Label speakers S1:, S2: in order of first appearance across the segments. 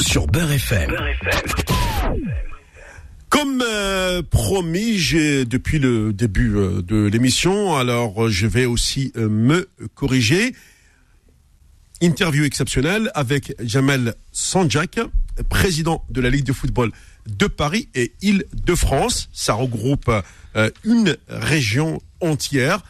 S1: Sur Beurre FM. Comme euh, promis, j'ai depuis le début euh, de l'émission, alors euh, je vais aussi me corriger. Interview exceptionnelle avec Jamel Sanjak, président de la Ligue de football de Paris et Île-de-France. Ça regroupe une région entière.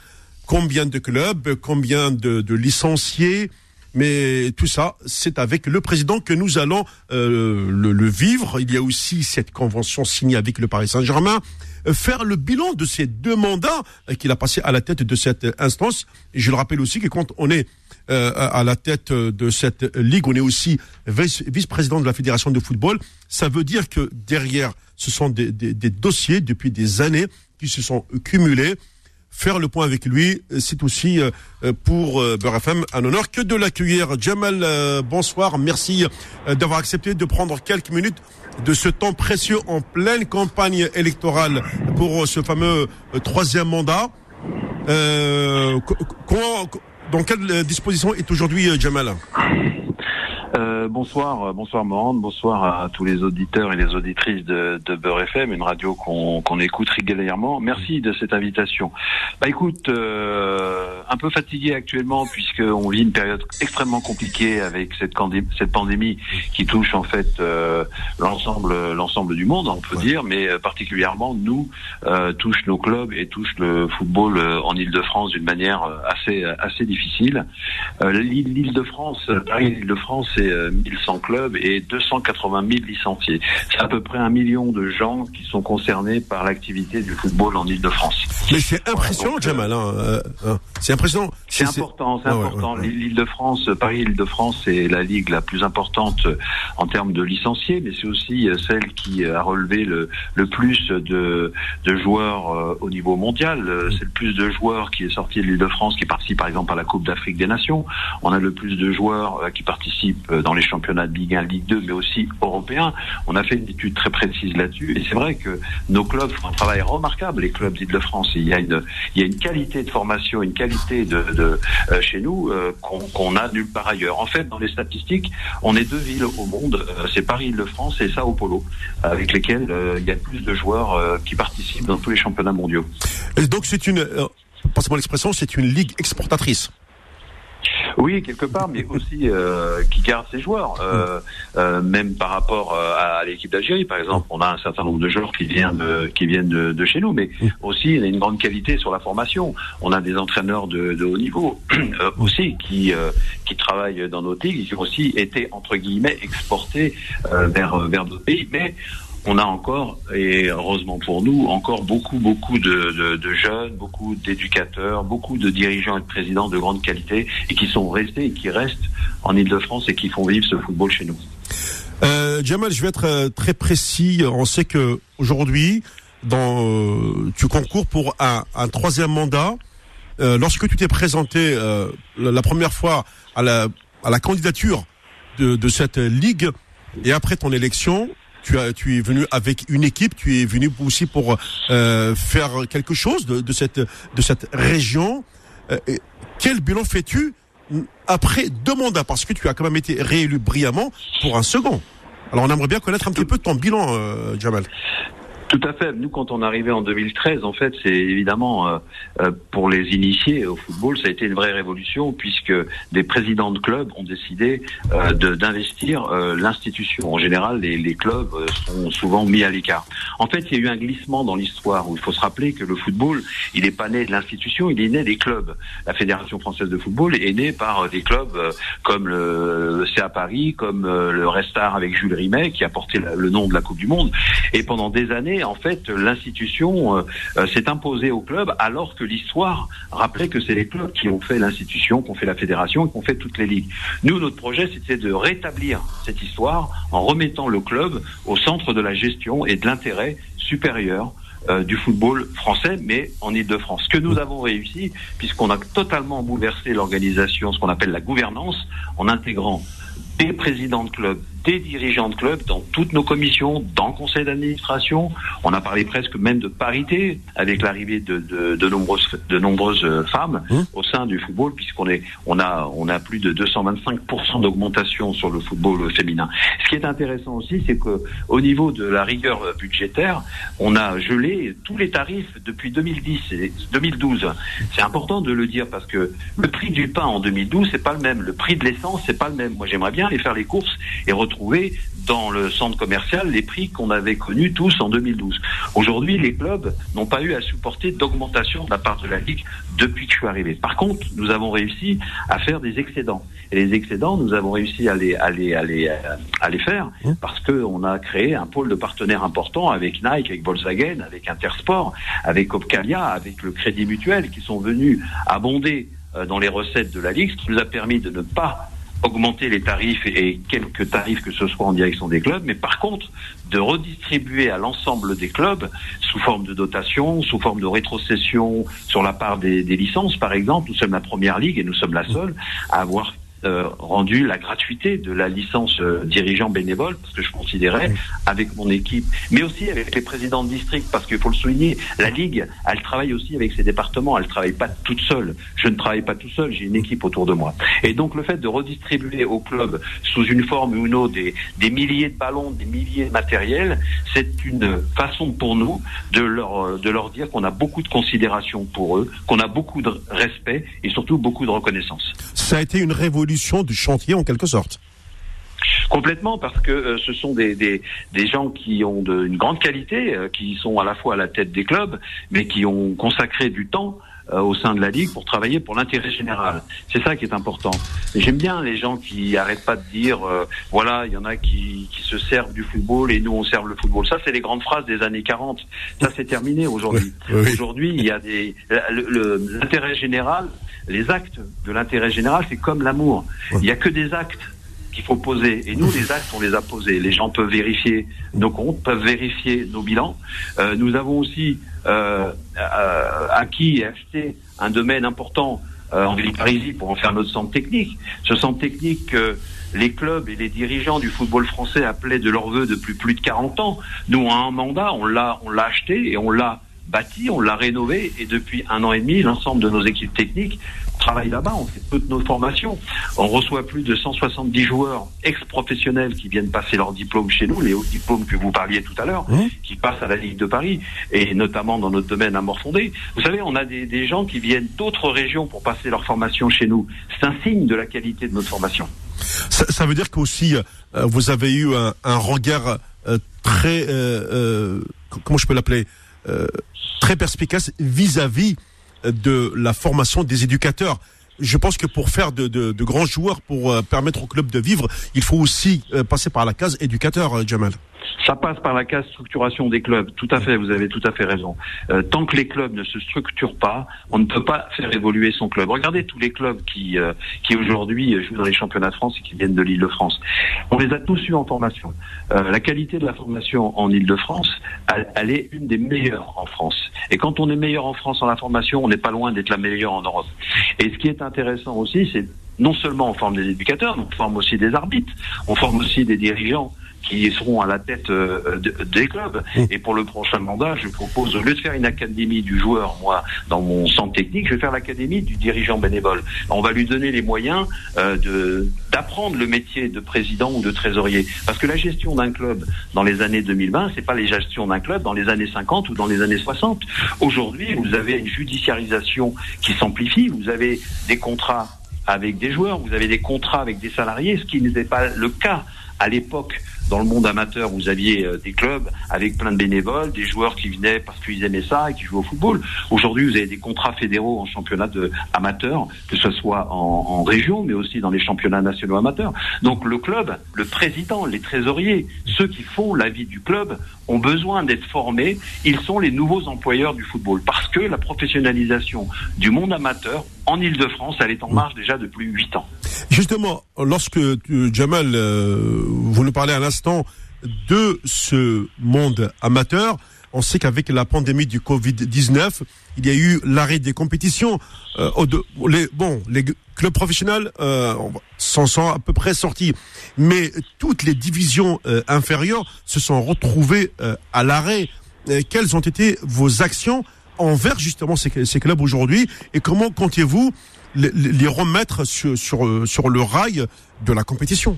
S1: Combien de clubs, combien de licenciés, mais tout ça, c'est avec le président que nous allons euh, le, vivre. Il y a aussi cette convention signée avec le Paris Saint-Germain. Euh, faire le bilan de ces deux mandats euh, qu'il a passé à la tête de cette instance. Je le rappelle aussi que quand on est à la tête de cette ligue, on est aussi vice-président de la fédération de football. Ça veut dire que derrière, ce sont des, des dossiers depuis des années qui se sont cumulés faire le point avec lui, c'est aussi euh, pour euh, Beurre FM un honneur que de l'accueillir. Jamal, euh, bonsoir. Merci d'avoir accepté de prendre quelques minutes de ce temps précieux en pleine campagne électorale pour ce fameux troisième mandat. Euh, dans quelle disposition est aujourd'hui Jamal?
S2: Euh, bonsoir, euh, bonsoir Morande, bonsoir à tous les auditeurs et les auditrices de, de Beurre FM, une radio qu'on écoute régulièrement. Merci de cette invitation. Bah écoute, euh, un peu fatigué actuellement puisqu'on vit une période extrêmement compliquée avec cette, cette pandémie qui touche en fait euh, l'ensemble l'ensemble du monde, on peut dire, mais particulièrement nous touche nos clubs et touche le football en Île-de-France d'une manière assez assez difficile. L'Île-de-France, Paris-Île-de-France, c'est 1100 clubs et 280 000 licenciés. C'est à peu près un million de gens qui sont concernés par l'activité du football en Ile-de-France.
S1: Mais c'est impressionnant, Jamal. Hein, euh, hein. c'est impressionnant.
S2: C'est important, c'est important. L'Île-de-France, Paris-Île-de-France, c'est la ligue la plus importante en termes de licenciés, mais c'est aussi euh, celle qui a relevé le, le plus de, de joueurs euh, au niveau mondial. C'est le plus de joueurs qui est sorti de l'Île-de-France, qui participent par exemple à la Coupe d'Afrique des Nations. On a le plus de joueurs qui participent dans les championnats de Ligue 1, Ligue 2, mais aussi européens. On a fait une étude très précise là-dessus. Et c'est vrai que nos clubs font un travail remarquable, les clubs d'Île-de-France. Il y a une, il y a une qualité de formation, une qualité de, de euh, chez nous euh, qu'on a nulle part ailleurs. En fait, dans les statistiques, on est deux villes au monde, euh, c'est Paris-Île-de-France et Sao Paulo, avec lesquelles il y a plus de joueurs qui participent dans tous les championnats mondiaux.
S1: Et donc c'est une, passez-moi l'expression, c'est une ligue exportatrice.
S2: Oui, quelque part, mais aussi euh, qui garde ses joueurs, euh, euh, même par rapport à, l'équipe d'Algérie, par exemple. On a un certain nombre de joueurs qui viennent de, qui viennent de, chez nous, mais aussi il y a une grande qualité sur la formation. On a des entraîneurs de, haut niveau aussi qui qui travaillent dans nos ligues, qui ont aussi été entre guillemets exportés vers vers d'autres pays, mais on a encore, et heureusement pour nous, encore beaucoup, beaucoup de, jeunes, beaucoup d'éducateurs, beaucoup de dirigeants et de présidents de grande qualité et qui sont restés et qui restent en Ile-de-France et qui font vivre ce football chez nous.
S1: Euh, Jamal, je vais être euh, très précis. On sait que aujourd'hui, dans, euh, tu concours pour un, troisième mandat. lorsque tu t'es présenté la, première fois à la, à la candidature de, de cette ligue et après ton élection, tu as, tu es venu avec une équipe, tu es venu aussi pour euh, faire quelque chose de, cette de cette région. Euh, quel bilan fais-tu après deux mandats parce que tu as quand même été réélu brillamment pour un second. Alors on aimerait bien connaître un petit peu ton bilan, euh, Jamal.
S2: Tout à fait. Nous, quand on arrivé en 2013, en fait, c'est évidemment euh, euh, pour les initiés au football, ça a été une vraie révolution puisque des présidents de clubs ont décidé euh, d'investir l'institution. En général, les, les, clubs sont souvent mis à l'écart. En fait, il y a eu un glissement dans l'histoire où il faut se rappeler que le football, il n'est pas né de l'institution, il est né des clubs. La Fédération française de football est née par des clubs comme le CA Paris, comme le Restar avec Jules Rimet, qui a porté le nom de la Coupe du Monde. Et pendant des années, en fait, l'institution euh, euh, s'est imposée au club, alors que l'histoire rappelait que c'est les clubs qui ont fait l'institution, qui ont fait la fédération, qui ont fait toutes les ligues. Nous, notre projet, c'était de rétablir cette histoire en remettant le club au centre de la gestion et de l'intérêt supérieur euh, du football français, mais en Ile-de-France. Ce que nous avons réussi, puisqu'on a totalement bouleversé l'organisation, ce qu'on appelle la gouvernance, en intégrant des présidents de clubs, des dirigeants de clubs dans toutes nos commissions, dans le conseil d'administration. On a parlé presque même de parité avec l'arrivée de, de, de, nombreuses, de nombreuses euh, femmes
S1: Mmh.
S2: au sein du football, puisqu'on est, on a, on a plus de 225% d'augmentation sur le football féminin. Ce qui est intéressant aussi, c'est que au niveau de la rigueur budgétaire, on a gelé tous les tarifs depuis 2010 et 2012. C'est important de le dire parce que le prix du pain en 2012, c'est pas le même. Le prix de l'essence, c'est pas le même. Moi, j'aimerais bien aller faire les courses et retrouver dans le centre commercial les prix qu'on avait connus tous en 2012. Aujourd'hui, les clubs n'ont pas eu à supporter d'augmentation de la part de la Ligue depuis que je suis arrivé. Par contre, nous avons réussi à faire des excédents. Et les excédents, nous avons réussi à les, à les, à les, à les faire parce qu'on a créé un pôle de partenaires important avec Nike, avec Volkswagen, avec Intersport, avec Opcalia, avec le Crédit Mutuel qui sont venus abonder euh, dans les recettes de la Ligue, ce qui nous a permis de ne pas augmenter les tarifs et quelques tarifs que ce soit en direction des clubs, mais par contre de redistribuer à l'ensemble des clubs sous forme de dotation, sous forme de rétrocession sur la part des, licences, par exemple. Nous sommes la première ligue et nous sommes la seule à avoir euh, rendu la gratuité de la licence euh, dirigeant bénévole, parce que je considérais, avec mon équipe, mais aussi avec les présidents de district, parce qu'il faut le souligner, la Ligue, elle travaille aussi avec ses départements, elle ne travaille pas toute seule. Je ne travaille pas tout seul, j'ai une équipe autour de moi. Et donc le fait de redistribuer aux clubs, sous une forme ou une autre, des, des milliers de ballons, des milliers de matériels, c'est une façon pour nous de leur, de leur dire qu'on a beaucoup de considération pour eux, qu'on a beaucoup de respect et surtout beaucoup de reconnaissance.
S1: Ça a été une révolution du chantier en quelque sorte.
S2: Complètement, parce que euh, ce sont des, des, gens qui ont une grande qualité, euh, qui sont à la fois à la tête des clubs, mais qui ont consacré du temps au sein de la Ligue pour travailler pour l'intérêt général. C'est ça qui est important. J'aime bien les gens qui arrêtent pas de dire, euh, voilà, il y en a qui, qui se servent du football et nous on sert le football. Ça, c'est les grandes phrases des années 40. Ça, c'est terminé aujourd'hui.
S1: Oui, oui.
S2: Aujourd'hui, il y a des l'intérêt général, les actes de l'intérêt général, c'est comme l'amour. Il y a que des actes qu'il faut poser. Et nous, les actes, on les a posés. Les gens peuvent vérifier nos comptes, peuvent vérifier nos bilans. Euh, nous avons aussi euh, euh, acquis et acheté un domaine important en Villeparisis pour en faire notre centre technique. Ce centre technique que les clubs et les dirigeants du football français appelaient de leur vœu depuis plus de 40 ans. Nous, à un mandat, on l'a, on l'a acheté et on l'a bâti, on l'a rénové et depuis un an et demi, l'ensemble de nos équipes techniques travaillent là-bas, on fait toutes nos formations. On reçoit plus de 170 joueurs ex-professionnels qui viennent passer leur diplôme chez nous, les hauts diplômes que vous parliez tout à l'heure,
S1: Mmh.
S2: qui passent à la Ligue de Paris et notamment dans notre domaine à Morfondé. Vous savez, on a des, des gens qui viennent d'autres régions pour passer leur formation chez nous. C'est un signe de la qualité de notre formation.
S1: Ça, ça veut dire qu'aussi euh, vous avez eu un, un regard euh, très, euh, euh, comment je peux l'appeler, euh, très perspicace vis-à-vis de la formation des éducateurs. Je pense que pour faire de, de- de grands joueurs, pour euh, permettre au club de vivre, il faut aussi euh, passer par la case éducateur, euh, Jamal.
S2: Ça passe par la case structuration des clubs. Tout à fait, vous avez tout à fait raison. Euh, tant que les clubs ne se structurent pas, on ne peut pas faire évoluer son club. Regardez tous les clubs qui, euh, qui aujourd'hui jouent dans les championnats de France et qui viennent de l'Île-de-France. On les a tous eus en formation. Euh, la qualité de la formation en Île-de-France, elle, elle est une des meilleures en France. Et quand on est meilleur en France en la formation, on n'est pas loin d'être la meilleure en Europe. Et ce qui est intéressant aussi, c'est non seulement on forme des éducateurs, mais on forme aussi des arbitres, on forme aussi des dirigeants qui seront à la tête euh, de- des clubs. Et pour le prochain mandat, je propose, au lieu de faire une académie du joueur, moi, dans mon centre technique, je vais faire l'académie du dirigeant bénévole. On va lui donner les moyens euh, de d'apprendre le métier de président ou de trésorier. Parce que la gestion d'un club dans les années 2020, c'est pas les gestions d'un club dans les années 50 ou dans les années 60. Aujourd'hui, vous avez une judiciarisation qui s'amplifie, vous avez des contrats avec des joueurs, vous avez des contrats avec des salariés, ce qui n'était pas le cas à l'époque dans le monde amateur, vous aviez euh, des clubs avec plein de bénévoles, des joueurs qui venaient parce qu'ils aimaient ça et qui jouaient au football. Aujourd'hui, vous avez des contrats fédéraux en championnat de amateur, que ce soit en, en région, mais aussi dans les championnats nationaux amateurs. Donc le club, le président, les trésoriers, ceux qui font la vie du club, ont besoin d'être formés. Ils sont les nouveaux employeurs du football parce que la professionnalisation du monde amateur en Ile-de-France, elle est en marche déjà depuis huit ans.
S1: Justement, lorsque euh, Jamal, euh, vous nous parlez à l'instant de ce monde amateur, On sait qu'avec la pandémie du Covid-19, il y a eu l'arrêt des compétitions. Euh, les, bon, les clubs professionnels s'en sont à peu près sortis, mais toutes les divisions inférieures se sont retrouvées à l'arrêt. quelles ont été vos actions envers justement ces clubs aujourd'hui? Et comment comptez-vous les, les, remettre sur, sur, sur le rail de la compétition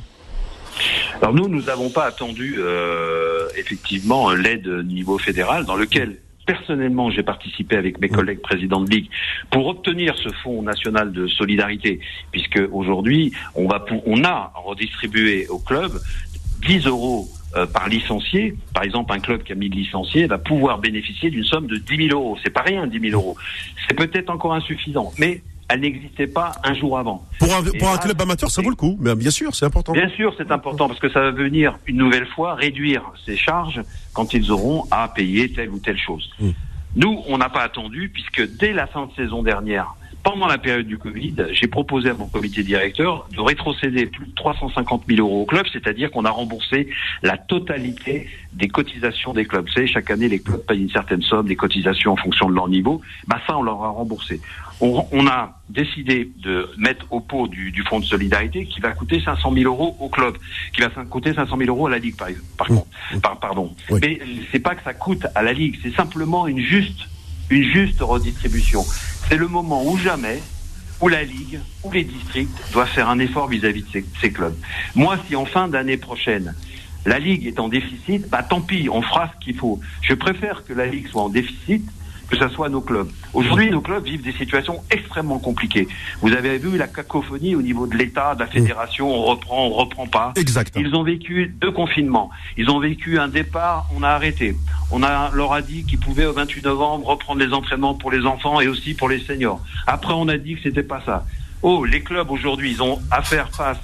S2: alors nous, nous n'avons pas attendu euh, effectivement l'aide niveau fédéral dans lequel personnellement, j'ai participé avec mes collègues présidents de ligue pour obtenir ce fonds national de solidarité, puisque aujourd'hui, on va, on a redistribué au club 10 euros euh, par licencié. Par exemple, un club qui a 1000 licenciés va pouvoir bénéficier d'une somme de 10 000 euros. C'est pas rien, 10 000 euros. C'est peut-être encore insuffisant, mais elle n'existait pas un jour avant.
S1: Pour un, pour un club amateur, ça vaut le coup, mais bien sûr, c'est important.
S2: Bien sûr, c'est important parce que ça va venir une nouvelle fois réduire ses charges quand ils auront à payer telle ou telle chose. Mmh. Nous, on n'a pas attendu puisque dès la fin de saison dernière, pendant la période du Covid, j'ai proposé à mon comité directeur de rétrocéder plus de 350 000 euros au club, c'est-à-dire qu'on a remboursé la totalité des cotisations des clubs. Vous savez, chaque année, les clubs payent une certaine somme, des cotisations en fonction de leur niveau. Bah ça, on leur a remboursé. On, on a décidé de mettre au pot du, du, fonds de solidarité qui va coûter 500 000 euros au club, qui va coûter 500 000 euros à la ligue, par, par contre. Par, pardon. Oui. Mais c'est pas que ça coûte à la ligue, c'est simplement une juste, une juste redistribution c'est le moment où jamais où la Ligue, où les districts doivent faire un effort vis-à-vis -vis de ces, ces, clubs. Moi, si en fin d'année prochaine, la Ligue est en déficit, bah tant pis, on fera ce qu'il faut. Je préfère que la Ligue soit en déficit que ce soit nos clubs. Aujourd'hui, nos clubs vivent des situations extrêmement compliquées. Vous avez vu la cacophonie au niveau de l'État, de la fédération, on reprend, on reprend pas.
S1: Exactement.
S2: Ils ont vécu deux confinements. Ils ont vécu un départ, on a arrêté. On a, leur a dit qu'ils pouvaient au 28 novembre reprendre les entraînements pour les enfants et aussi pour les seniors. Après, on a dit que c'était pas ça. Oh, les clubs aujourd'hui, ils ont à faire face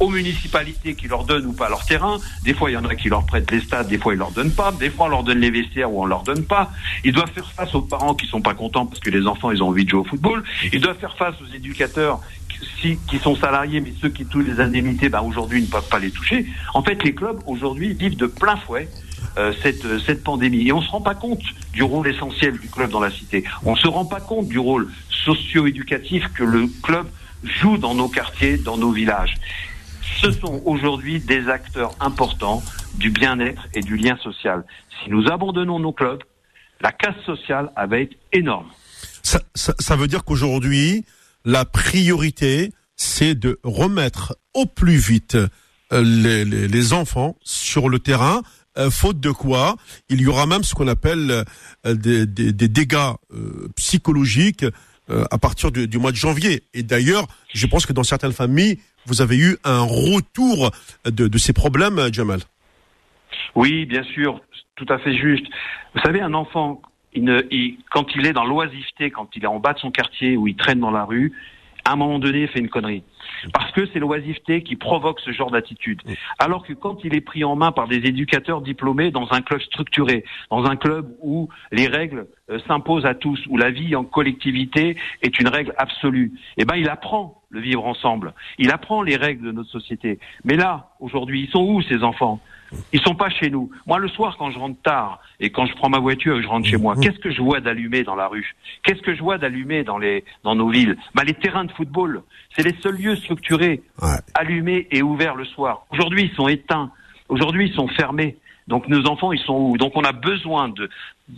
S2: aux municipalités qui leur donnent ou pas leur terrain. Des fois, il y en a qui leur prêtent les stades, des fois, ils leur donnent pas. Des fois, on leur donne les vestiaires ou on leur donne pas. Ils doivent faire face aux parents qui sont pas contents parce que les enfants, ils ont envie de jouer au football. Ils doivent faire face aux éducateurs qui, sont salariés, mais ceux qui touchent les indemnités, ben, aujourd'hui, ne peuvent pas les toucher. En fait, les clubs, aujourd'hui, vivent de plein fouet euh, cette, cette pandémie. Et on se rend pas compte du rôle essentiel du club dans la cité. On se rend pas compte du rôle socio-éducatif que le club joue dans nos quartiers, dans nos villages ce sont aujourd'hui des acteurs importants du bien-être et du lien social. Si nous abandonnons nos clubs, la casse sociale va être énorme.
S1: Ça, ça, ça veut dire qu'aujourd'hui, la priorité, c'est de remettre au plus vite euh, les, les, les, enfants sur le terrain. Euh, faute de quoi, il y aura même ce qu'on appelle euh, des, des, des, dégâts psychologiques à partir du, mois de janvier. Et d'ailleurs, je pense que dans certaines familles, vous avez eu un retour de, ces problèmes, Jamal.
S2: Oui, bien sûr, tout à fait juste. Vous savez, un enfant, quand il est dans l'oisiveté, quand il est en bas de son quartier ou il traîne dans la rue, à un moment donné, il fait une connerie. Parce que c'est l'oisiveté qui provoque ce genre d'attitude. Alors que quand il est pris en main par des éducateurs diplômés dans un club structuré, dans un club où les règles euh, s'imposent à tous, où la vie en collectivité est une règle absolue, eh ben il apprend le vivre ensemble. Il apprend les règles de notre société. Mais là, aujourd'hui, ils sont où ces enfants? Ils sont pas chez nous. Moi, le soir, quand je rentre tard et quand je prends ma voiture et que je rentre chez moi, qu'est-ce que je vois d'allumer dans la rue? Qu'est-ce que je vois d'allumer dans les dans nos villes? Bah, les terrains de football. C'est les seuls lieux structurés, ouais. allumés et ouverts le soir. Aujourd'hui, ils sont éteints. Aujourd'hui, ils sont fermés. Donc nos enfants, ils sont où? Donc on a besoin de,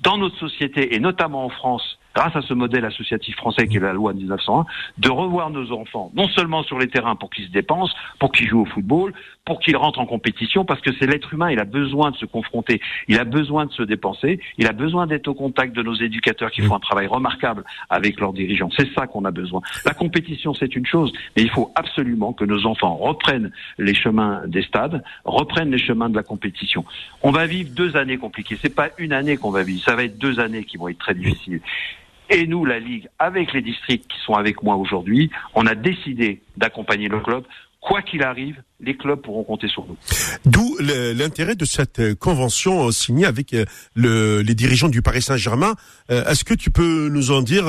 S2: dans notre société et notamment en France, grâce à ce modèle associatif français qui est la loi de 1901, de revoir nos enfants, non seulement sur les terrains pour qu'ils se dépensent, pour qu'ils jouent au football, pour qu'ils rentrent en compétition, parce que c'est l'être humain, il a besoin de se confronter, il a besoin de se dépenser, il a besoin d'être au contact de nos éducateurs qui font un travail remarquable avec leurs dirigeants. C'est ça qu'on a besoin. La compétition, c'est une chose, mais il faut absolument que nos enfants reprennent les chemins des stades, reprennent les chemins de la compétition. On va vivre deux années compliquées. C'est pas une année qu'on va vivre, ça va être deux années qui vont être très difficiles. Et nous, la Ligue, avec les districts qui sont avec moi aujourd'hui, on a décidé d'accompagner le club. Quoi qu'il arrive, les clubs pourront compter sur nous.
S1: D'où l'intérêt de cette convention signée avec le, les dirigeants du Paris Saint-Germain. Est-ce que tu peux nous en dire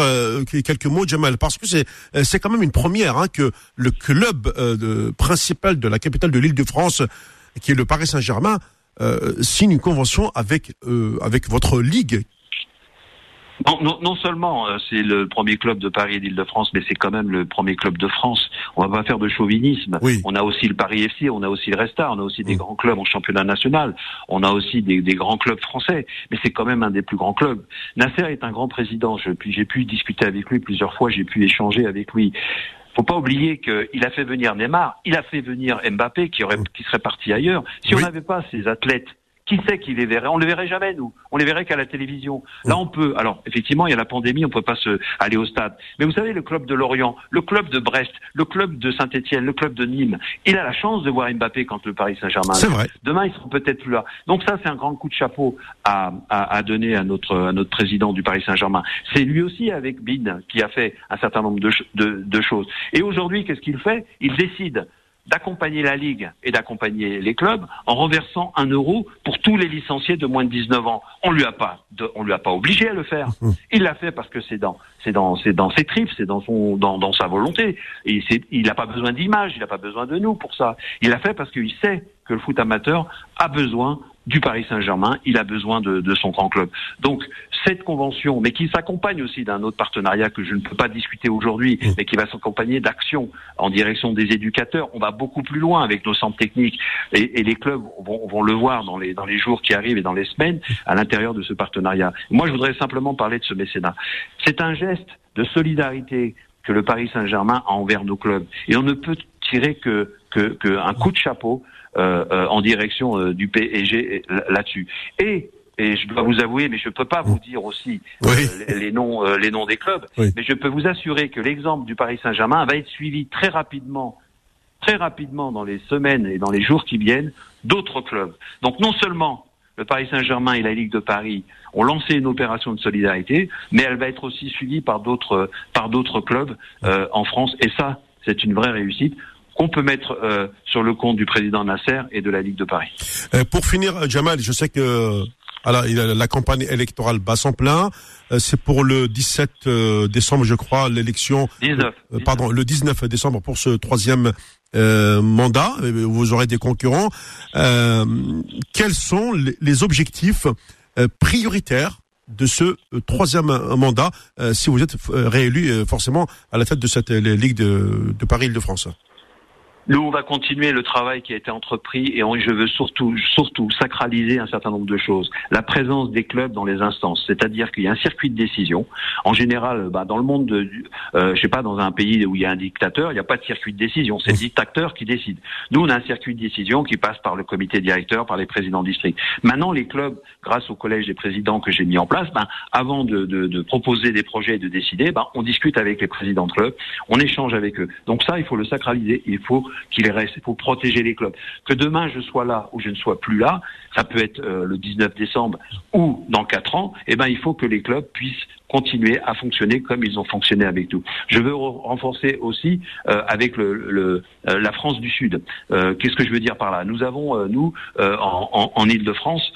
S1: quelques mots, Jamal? Parce que c'est quand même une première hein, que le club de, principal de la capitale de l'Île-de-France, qui est le Paris Saint-Germain, signe une convention avec avec votre ligue
S2: non, non, seulement euh, c'est le premier club de Paris et d'Île-de-France, mais c'est quand même le premier club de France. On va pas faire de chauvinisme. On a aussi le Paris FC, on a aussi le Resta, on a aussi des grands clubs en championnat national, on a aussi des, grands clubs français, mais c'est quand même un des plus grands clubs. Nasser est un grand président. J'ai pu discuter avec lui plusieurs fois, j'ai pu échanger avec lui faut pas oublier qu'il a fait venir Neymar, il a fait venir Mbappé qui aurait, qui serait parti ailleurs. Si on n'avait pas ces athlètes qui sait qui les verrait? On les verrait jamais, nous. On les verrait qu'à la télévision. Là, on peut. Alors, effectivement, il y a la pandémie, on peut pas se aller au stade. Mais vous savez, le club de Lorient, le club de Brest, le club de Saint-Etienne, le club de Nîmes, il a la chance de voir Mbappé quand le Paris Saint-Germain.
S1: C'est vrai.
S2: Demain, ils seront peut-être plus là. Donc ça, c'est un grand coup de chapeau à, à, à, donner à notre, à notre président du Paris Saint-Germain. C'est lui aussi avec Bin qui a fait un certain nombre de, de, de choses. Et aujourd'hui, qu'est-ce qu'il fait? Il décide d'accompagner la Ligue et d'accompagner les clubs en renversant un euro pour tous les licenciés de moins de 19 ans. On lui a pas, on lui a pas obligé à le faire. Mmh. Il l'a fait parce que c'est dans, c'est dans, c'est dans ses tripes, c'est dans son, dans, dans sa volonté. Et il n'a pas besoin d'image, il n'a pas besoin de nous pour ça. Il l'a fait parce qu'il sait que le foot amateur a besoin du Paris Saint-Germain, il a besoin de, de, son grand club. Donc cette convention, mais qui s'accompagne aussi d'un autre partenariat que je ne peux pas discuter aujourd'hui, mmh. mais qui va s'accompagner d'actions en direction des éducateurs. On va beaucoup plus loin avec nos centres techniques et, et les clubs vont, vont, le voir dans les, dans les jours qui arrivent et dans les semaines à l'intérieur de ce partenariat. Moi, je voudrais simplement parler de ce mécénat. C'est un geste de solidarité que le Paris Saint-Germain a envers nos clubs. Et on ne peut tirer que, que, que un coup de chapeau en direction euh, du PSG là-dessus. Et et je dois vous avouer, mais je ne peux pas vous dire aussi les, noms, les noms des clubs, mais je peux vous assurer que l'exemple du Paris Saint-Germain va être suivi très rapidement, très rapidement dans les semaines et dans les jours qui viennent, d'autres clubs. Donc non seulement le Paris Saint-Germain et la Ligue de Paris ont lancé une opération de solidarité, mais elle va être aussi suivie par d'autres par d'autres clubs en France, et ça, c'est une vraie réussite qu'on peut mettre euh, sur le compte du président Nasser et de la Ligue de Paris.
S1: Euh, pour finir, Jamal, je sais que alors, la campagne électorale bat son plein. Euh, c'est pour le 17 décembre, je crois, l'élection.
S2: 19.
S1: Pardon, le 19 décembre pour ce troisième mandat. Vous aurez des concurrents. quels sont les objectifs prioritaires de ce troisième mandat si vous êtes réélu forcément à la tête de cette Ligue de, de Paris-Île-de-France?
S2: Nous, on va continuer le travail qui a été entrepris et je veux surtout, surtout sacraliser un certain nombre de choses. La présence des clubs dans les instances, c'est-à-dire qu'il y a un circuit de décision. En général, bah, dans le monde, de, euh, je sais pas, dans un pays où il y a un dictateur, il n'y a pas de circuit de décision. C'est le dictateur qui décide. Nous, on a un circuit de décision qui passe par le comité directeur, par les présidents de district. Maintenant, les clubs, grâce au collège des présidents que j'ai mis en place, ben, avant de, de, de, proposer des projets et de décider, ben, on discute avec les présidents de clubs, on échange avec eux. Donc ça, il faut le sacraliser. Il faut qu'il reste pour protéger les clubs. Que demain je sois là ou je ne sois plus là, ça peut être euh, le 19 décembre ou dans quatre ans, eh ben il faut que les clubs puissent continuer à fonctionner comme ils ont fonctionné avec nous. Je veux renforcer aussi euh, avec le, le euh, la France du Sud. Euh, Qu'est-ce que je veux dire par là? Nous avons, euh, nous, en, en, en Ile-de-France,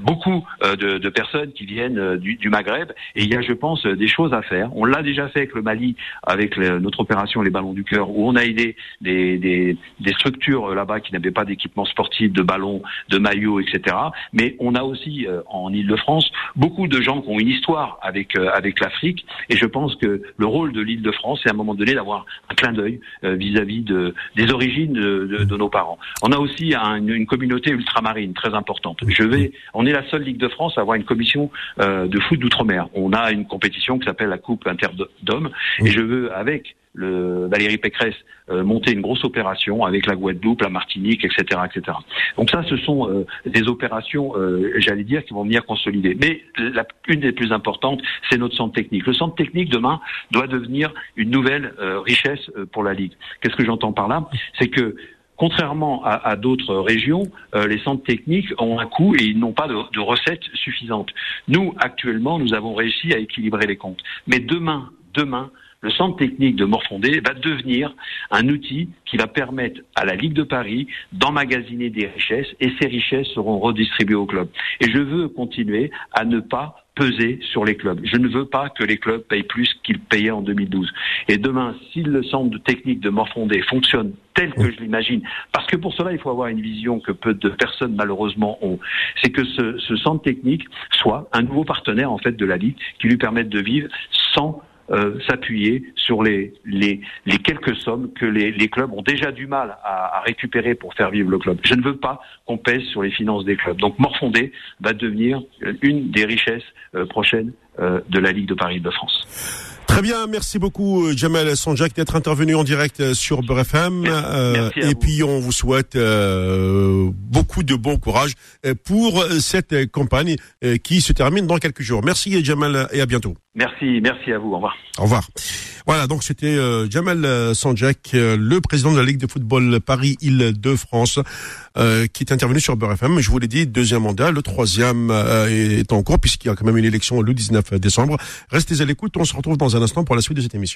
S2: beaucoup de, de, personnes qui viennent du, du, Maghreb et il y a, je pense, des choses à faire. On l'a déjà fait avec le Mali, avec notre opération Les Ballons du Cœur, où on a aidé des, des, des structures là-bas qui n'avaient pas d'équipement sportif, de ballons, de maillots, etc. Mais on a aussi en Ile-de-France beaucoup de gens qui ont une histoire avec euh, avec l'Afrique, et je pense que le rôle de l'Île-de-France, c'est à un moment donné d'avoir un clin d'œil euh, vis-à-vis de des origines de, nos parents. On a aussi une communauté ultramarine très importante. Je vais, on est la seule Ligue de France à avoir une commission euh, de foot d'outre-mer. On a une compétition qui s'appelle la Coupe Interdôme, et je veux avec le Valérie Pécresse euh, monter une grosse opération avec la Guadeloupe, la Martinique, etc., etc. Donc ça, ce sont euh, des opérations, euh, j'allais dire, qui vont venir consolider. Mais la, une des plus importantes, c'est notre centre technique. Le centre technique demain doit devenir une nouvelle richesse pour la Ligue. Qu'est-ce que j'entends par là? C'est que Contrairement à, d'autres régions, les centres techniques ont un coût et ils n'ont pas de, recettes suffisantes. Nous, actuellement, nous avons réussi à équilibrer les comptes. Mais demain, demain, le centre technique de Morfondé va devenir un outil qui va permettre à la Ligue de Paris d'emmagasiner des richesses et ces richesses seront redistribuées au club. Et je veux continuer à ne pas peser sur les clubs. Je ne veux pas que les clubs payent plus qu'ils payaient en 2012. Et demain, si le centre technique de Morfondé fonctionne tel que je l'imagine, parce que pour cela, il faut avoir une vision que peu de personnes malheureusement ont, c'est que ce, ce centre technique soit un nouveau partenaire en fait de la Ligue qui lui permette de vivre sans euh, s'appuyer sur les, les, quelques sommes que les, clubs ont déjà du mal à, récupérer pour faire vivre le club. Je ne veux pas qu'on pèse sur les finances des clubs. Donc Morfondé va devenir une des richesses euh, prochaines de la Ligue de Paris de France.
S1: Très bien, merci beaucoup Jamal Sanjak d'être intervenu en direct sur Beurre FM.
S2: Euh,
S1: et puis on vous souhaite euh, beaucoup de bon courage pour cette campagne qui se termine dans quelques jours. Merci Jamal et à bientôt.
S2: Merci, merci à vous. Au revoir.
S1: Au revoir. Voilà, donc c'était euh, Jamal Sanjak, euh, le président de la Ligue de football Paris-Île-de-France, euh, qui est intervenu sur Beurre. Je vous l'ai dit, deuxième mandat, le troisième est en cours puisqu'il y a quand même une élection le 19 décembre. Restez à l'écoute, on se retrouve dans un instant pour la suite de cette émission.